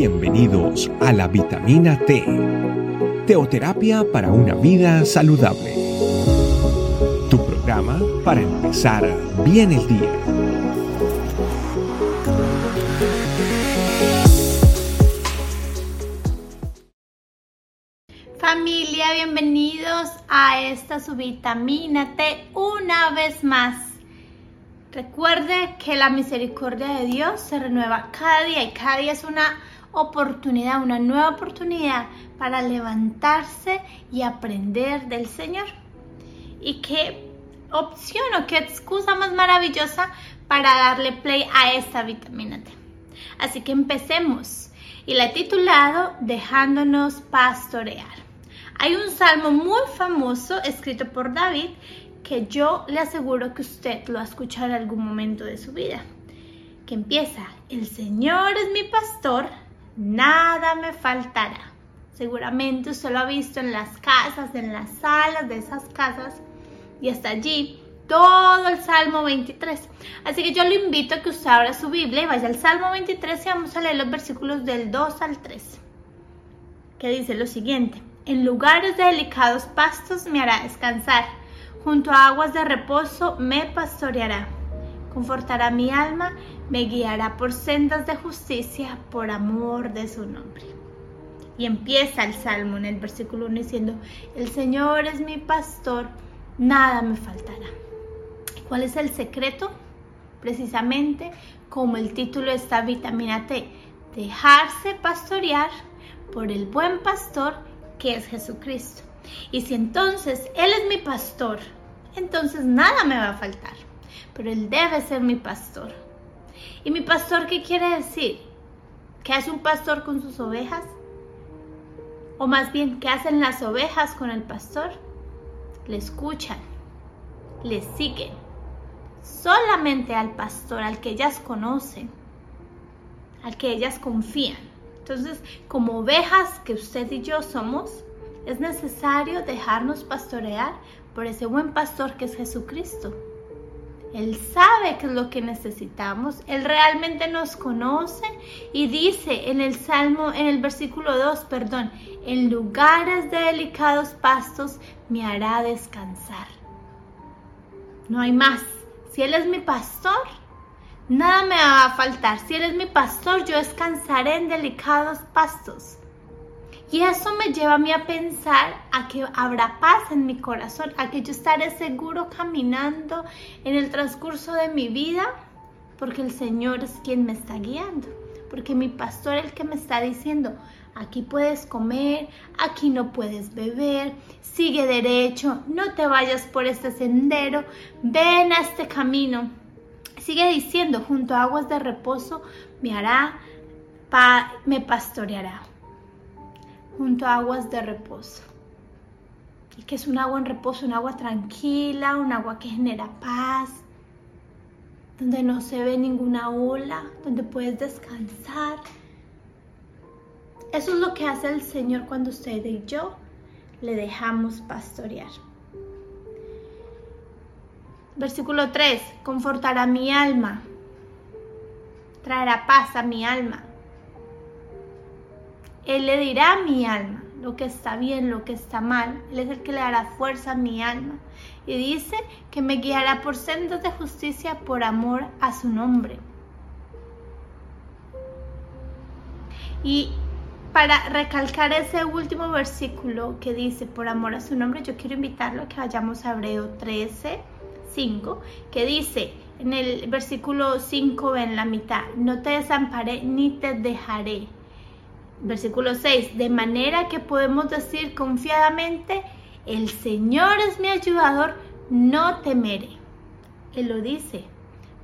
Bienvenidos a la vitamina T, teoterapia para una vida saludable. Tu programa para empezar bien el día. Familia, bienvenidos a esta su vitamina T una vez más. Recuerde que la misericordia de Dios se renueva cada día y cada día es una oportunidad, una nueva oportunidad para levantarse y aprender del Señor. Y qué opción o qué excusa más maravillosa para darle play a esta vitamina T. Así que empecemos. Y la he titulado Dejándonos pastorear. Hay un salmo muy famoso escrito por David que yo le aseguro que usted lo ha escuchado en algún momento de su vida, que empieza, el Señor es mi pastor, nada me faltará. Seguramente usted lo ha visto en las casas, en las salas de esas casas y hasta allí todo el Salmo 23. Así que yo le invito a que usted abra su Biblia y vaya al Salmo 23 y vamos a leer los versículos del 2 al 3, que dice lo siguiente, en lugares de delicados pastos me hará descansar junto a aguas de reposo me pastoreará. Confortará mi alma, me guiará por sendas de justicia por amor de su nombre. Y empieza el salmo en el versículo 1 diciendo, el Señor es mi pastor, nada me faltará. ¿Cuál es el secreto? Precisamente como el título de esta vitamina T, dejarse pastorear por el buen pastor que es Jesucristo. Y si entonces Él es mi pastor, entonces nada me va a faltar. Pero Él debe ser mi pastor. ¿Y mi pastor qué quiere decir? ¿Qué hace un pastor con sus ovejas? O más bien, ¿qué hacen las ovejas con el pastor? Le escuchan, le siguen. Solamente al pastor, al que ellas conocen, al que ellas confían. Entonces, como ovejas que usted y yo somos, es necesario dejarnos pastorear por ese buen pastor que es Jesucristo. Él sabe qué es lo que necesitamos, Él realmente nos conoce y dice en el Salmo, en el versículo 2, perdón, en lugares de delicados pastos me hará descansar. No hay más. Si Él es mi pastor, nada me va a faltar. Si Él es mi pastor, yo descansaré en delicados pastos. Y eso me lleva a mí a pensar a que habrá paz en mi corazón, a que yo estaré seguro caminando en el transcurso de mi vida, porque el Señor es quien me está guiando, porque mi pastor es el que me está diciendo, aquí puedes comer, aquí no puedes beber, sigue derecho, no te vayas por este sendero, ven a este camino. Sigue diciendo, junto a aguas de reposo me hará, me pastoreará junto a aguas de reposo. ¿Y que es un agua en reposo? Un agua tranquila, un agua que genera paz, donde no se ve ninguna ola, donde puedes descansar. Eso es lo que hace el Señor cuando usted y yo le dejamos pastorear. Versículo 3, confortará mi alma, traerá paz a mi alma. Él le dirá a mi alma lo que está bien, lo que está mal. Él es el que le dará fuerza a mi alma. Y dice que me guiará por sendas de justicia por amor a su nombre. Y para recalcar ese último versículo que dice por amor a su nombre, yo quiero invitarlo a que vayamos a Hebreo 13, 5, que dice en el versículo 5 en la mitad, no te desamparé ni te dejaré Versículo 6, de manera que podemos decir confiadamente, el Señor es mi ayudador, no temeré. Él lo dice,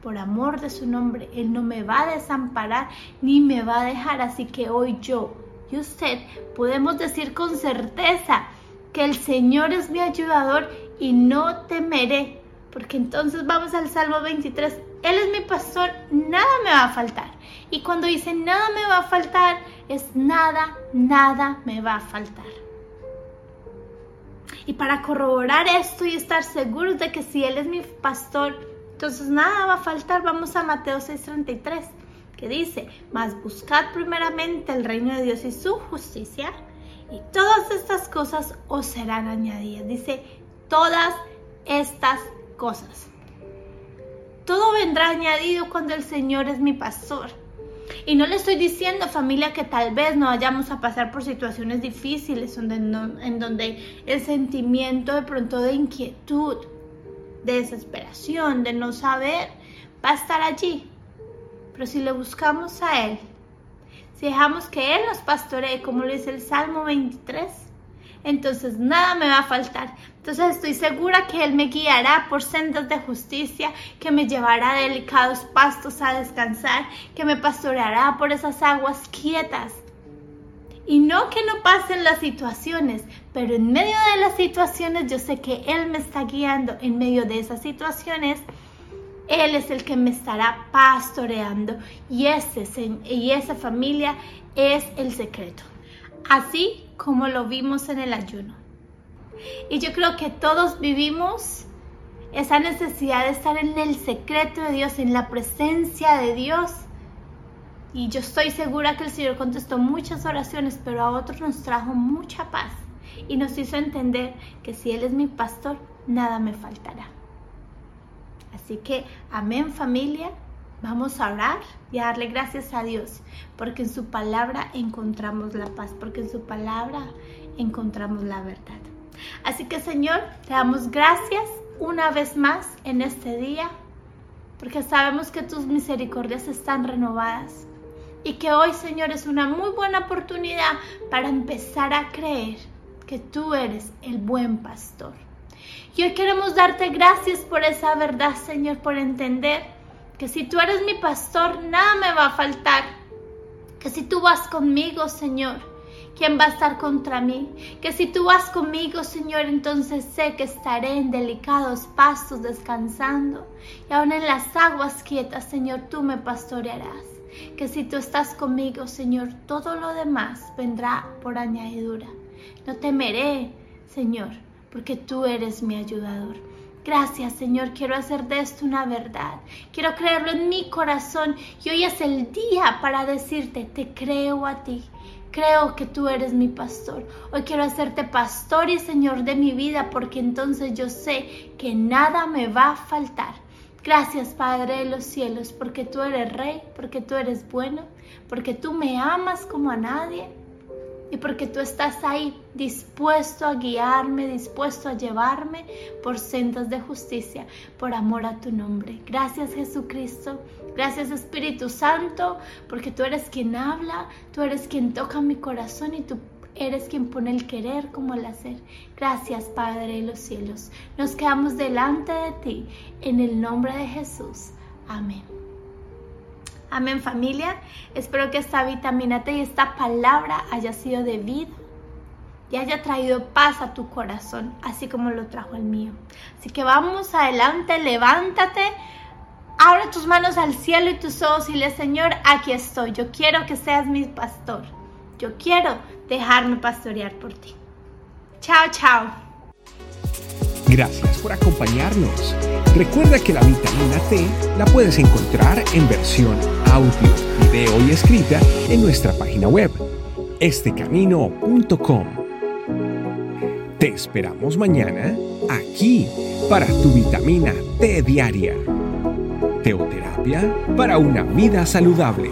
por amor de su nombre, Él no me va a desamparar ni me va a dejar, así que hoy yo y usted podemos decir con certeza que el Señor es mi ayudador y no temeré, porque entonces vamos al Salmo 23, Él es mi pastor, nada me va a faltar. Y cuando dice nada me va a faltar, es nada, nada me va a faltar. Y para corroborar esto y estar seguros de que si Él es mi pastor, entonces nada va a faltar, vamos a Mateo 6:33, que dice, mas buscad primeramente el reino de Dios y su justicia, y todas estas cosas os serán añadidas. Dice, todas estas cosas. Todo vendrá añadido cuando el Señor es mi pastor. Y no le estoy diciendo, familia, que tal vez no vayamos a pasar por situaciones difíciles en donde el sentimiento de pronto de inquietud, de desesperación, de no saber, va a estar allí. Pero si le buscamos a Él, si dejamos que Él nos pastoree, como lo dice el Salmo 23, entonces nada me va a faltar. Entonces estoy segura que Él me guiará por sendas de justicia, que me llevará a delicados pastos a descansar, que me pastoreará por esas aguas quietas. Y no que no pasen las situaciones, pero en medio de las situaciones yo sé que Él me está guiando en medio de esas situaciones. Él es el que me estará pastoreando y, ese, y esa familia es el secreto. Así como lo vimos en el ayuno. Y yo creo que todos vivimos esa necesidad de estar en el secreto de Dios, en la presencia de Dios. Y yo estoy segura que el Señor contestó muchas oraciones, pero a otros nos trajo mucha paz y nos hizo entender que si Él es mi pastor, nada me faltará. Así que, amén familia, Vamos a orar y a darle gracias a Dios, porque en su palabra encontramos la paz, porque en su palabra encontramos la verdad. Así que Señor, te damos gracias una vez más en este día, porque sabemos que tus misericordias están renovadas y que hoy Señor es una muy buena oportunidad para empezar a creer que tú eres el buen pastor. Y hoy queremos darte gracias por esa verdad, Señor, por entender que si tú eres mi pastor, nada me va a faltar. Que si tú vas conmigo, Señor, ¿quién va a estar contra mí? Que si tú vas conmigo, Señor, entonces sé que estaré en delicados pastos descansando. Y aún en las aguas quietas, Señor, tú me pastorearás. Que si tú estás conmigo, Señor, todo lo demás vendrá por añadidura. No temeré, Señor, porque tú eres mi ayudador. Gracias Señor, quiero hacer de esto una verdad. Quiero creerlo en mi corazón y hoy es el día para decirte, te creo a ti. Creo que tú eres mi pastor. Hoy quiero hacerte pastor y Señor de mi vida porque entonces yo sé que nada me va a faltar. Gracias Padre de los cielos porque tú eres rey, porque tú eres bueno, porque tú me amas como a nadie y porque tú estás ahí dispuesto a guiarme, dispuesto a llevarme por sendas de justicia, por amor a tu nombre. Gracias Jesucristo, gracias Espíritu Santo, porque tú eres quien habla, tú eres quien toca mi corazón y tú eres quien pone el querer como el hacer. Gracias Padre de los cielos. Nos quedamos delante de ti en el nombre de Jesús. Amén. Amén familia. Espero que esta vitamina T y esta palabra haya sido de vida y haya traído paz a tu corazón, así como lo trajo el mío. Así que vamos adelante, levántate, abre tus manos al cielo y tus ojos y le Señor, aquí estoy. Yo quiero que seas mi pastor. Yo quiero dejarme pastorear por ti. Chao, chao. Gracias por acompañarnos. Recuerda que la vitamina T la puedes encontrar en versión audio, video y escrita en nuestra página web, estecamino.com. Te esperamos mañana aquí para tu vitamina T diaria. Teoterapia para una vida saludable.